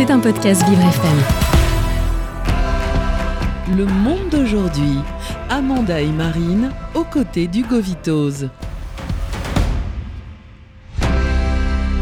C'est un podcast Vivre FM. Le monde d'aujourd'hui. Amanda et Marine aux côtés du.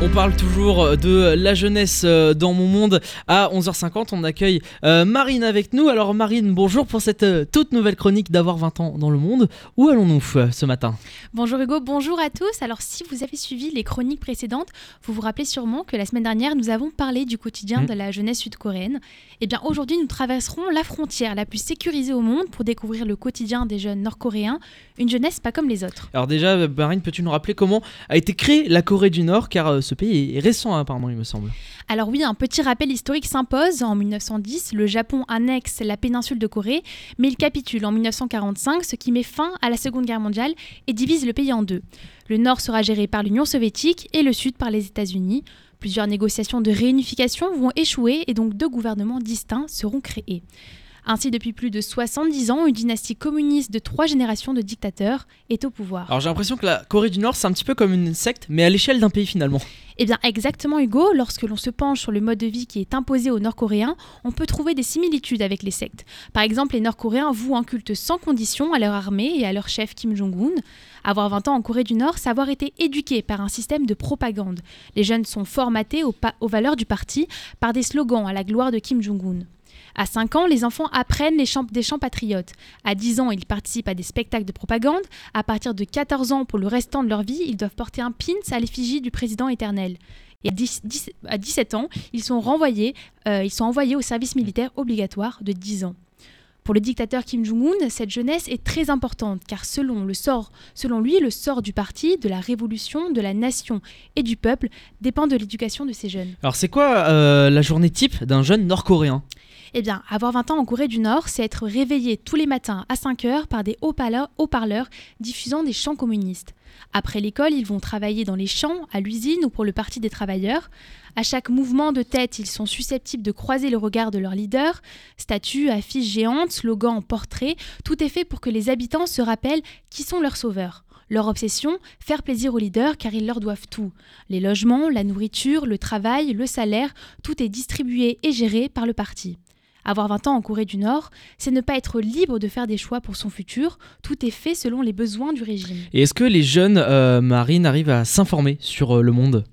On parle toujours de la jeunesse euh, dans mon monde. À 11h50, on accueille euh, Marine avec nous. Alors Marine, bonjour pour cette euh, toute nouvelle chronique d'avoir 20 ans dans le monde. Où allons-nous ce matin? Bonjour Hugo, bonjour à tous. Alors si vous avez suivi les chroniques précédentes, vous vous rappelez sûrement que la semaine dernière, nous avons parlé du quotidien Mm. de la jeunesse sud-coréenne. Et bien aujourd'hui, nous traverserons la frontière la plus sécurisée au monde pour découvrir le quotidien des jeunes nord-coréens, une jeunesse pas comme les autres. Alors déjà, Marine, peux-tu nous rappeler comment a été créée la Corée du Nord? Car euh, ce pays est récent apparemment, il me semble. Alors oui, un petit rappel historique s'impose. En 1910, le Japon annexe la péninsule de Corée, mais il capitule en 1945, ce qui met fin à la Seconde Guerre mondiale et divise le pays en deux. Le nord sera géré par l'Union soviétique et le sud par les États-Unis. Plusieurs négociations de réunification vont échouer et donc deux gouvernements distincts seront créés. Ainsi, depuis plus de 70 ans, une dynastie communiste de trois générations de dictateurs est au pouvoir. Alors j'ai l'impression que la Corée du Nord, c'est un petit peu comme une secte, mais à l'échelle d'un pays finalement. Eh bien exactement Hugo, lorsque l'on se penche sur le mode de vie qui est imposé aux Nord-Coréens, on peut trouver des similitudes avec les sectes. Par exemple, les Nord-Coréens vouent un culte sans condition à leur armée et à leur chef Kim Jong-un. Avoir 20 ans en Corée du Nord, c'est avoir été éduqué par un système de propagande. Les jeunes sont formatés aux, aux valeurs du parti par des slogans à la gloire de Kim Jong-un. À 5 ans, les enfants apprennent les chants- des chants patriotes. À 10 ans, ils participent à des spectacles de propagande. À partir de 14 ans, pour le restant de leur vie, ils doivent porter un pins à l'effigie du président éternel. Et à 10 10 à 17 ans, ils sont renvoyés, euh, envoyés au service militaire obligatoire de 10 ans. Pour le dictateur Kim Jong-un, cette jeunesse est très importante car selon lui, le sort du parti, de la révolution, de la nation et du peuple dépend de l'éducation de ces jeunes. Alors c'est quoi euh, la journée type d'un jeune nord-coréen? Eh bien, avoir 20 ans en Corée du Nord, c'est être réveillé tous les matins à 5 heures par des haut-parleurs diffusant des chants communistes. Après l'école, ils vont travailler dans les champs, à l'usine ou pour le Parti des travailleurs. À chaque mouvement de tête, ils sont susceptibles de croiser le regard de leur leader. Statues, affiches géantes, slogans, portraits, tout est fait pour que les habitants se rappellent qui sont leurs sauveurs. Leur obsession, faire plaisir aux leaders car ils leur doivent tout. Les logements, la nourriture, le travail, le salaire, tout est distribué et géré par le parti. Avoir 20 ans en Corée du Nord, c'est ne pas être libre de faire des choix pour son futur, tout est fait selon les besoins du régime. Et est-ce que les jeunes euh, marines arrivent à s'informer sur euh, le monde?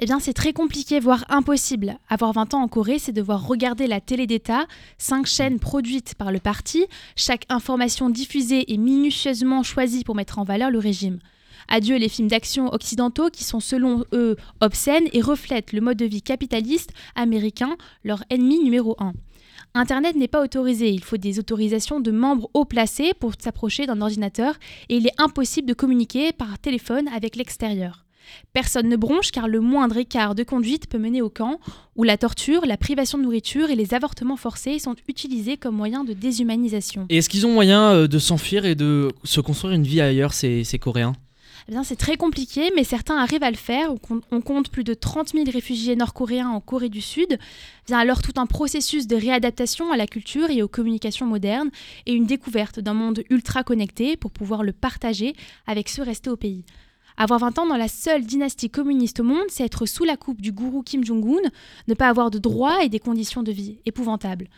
Eh bien, c'est très compliqué, voire impossible. Avoir 20 ans en Corée, c'est devoir regarder la télé d'État, cinq chaînes produites par le parti, chaque information diffusée est minutieusement choisie pour mettre en valeur le régime. Adieu les films d'action occidentaux qui sont selon eux obscènes et reflètent le mode de vie capitaliste américain, leur ennemi numéro un. Internet n'est pas autorisé, il faut des autorisations de membres haut placés pour s'approcher d'un ordinateur et il est impossible de communiquer par téléphone avec l'extérieur. Personne ne bronche car le moindre écart de conduite peut mener au camp où la torture, la privation de nourriture et les avortements forcés sont utilisés comme moyen de déshumanisation. Et est-ce qu'ils ont moyen euh, de s'enfuir et de se construire une vie ailleurs, ces, ces Coréens? Eh c'est très compliqué, mais certains arrivent à le faire. On compte, on compte plus de 30 000 réfugiés nord-coréens en Corée du Sud. Vient alors tout un processus de réadaptation à la culture et aux communications modernes et une découverte d'un monde ultra connecté pour pouvoir le partager avec ceux restés au pays. Avoir 20 ans dans la seule dynastie communiste au monde, c'est être sous la coupe du gourou Kim Jong-un, ne pas avoir de droits et des conditions de vie épouvantables.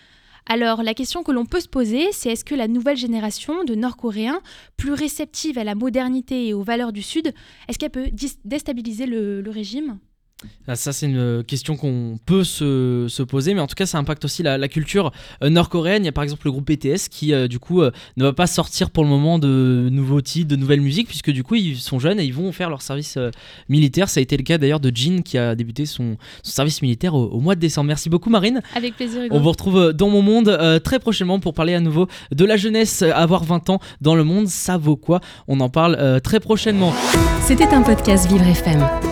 Alors la question que l'on peut se poser, c'est est-ce que la nouvelle génération de Nord-Coréens, plus réceptive à la modernité et aux valeurs du Sud, est-ce qu'elle peut déstabiliser le, régime? Ça, c'est une question qu'on peut se, se poser, mais en tout cas, ça impacte aussi la, la culture euh, nord-coréenne. Il y a par exemple le groupe BTS qui, euh, du coup, euh, ne va pas sortir pour le moment de nouveaux titres, de nouvelles musiques, puisque du coup, ils sont jeunes et ils vont faire leur service euh, militaire. Ça a été le cas d'ailleurs de Jin qui a débuté son, son service militaire au, au mois de décembre. Merci beaucoup, Marine. Avec plaisir, Hugo. On vous retrouve euh, dans mon monde euh, très prochainement pour parler à nouveau de la jeunesse. Euh, Avoir 20 ans dans le monde, ça vaut quoi? On en parle euh, très prochainement. C'était un podcast Vivre FM.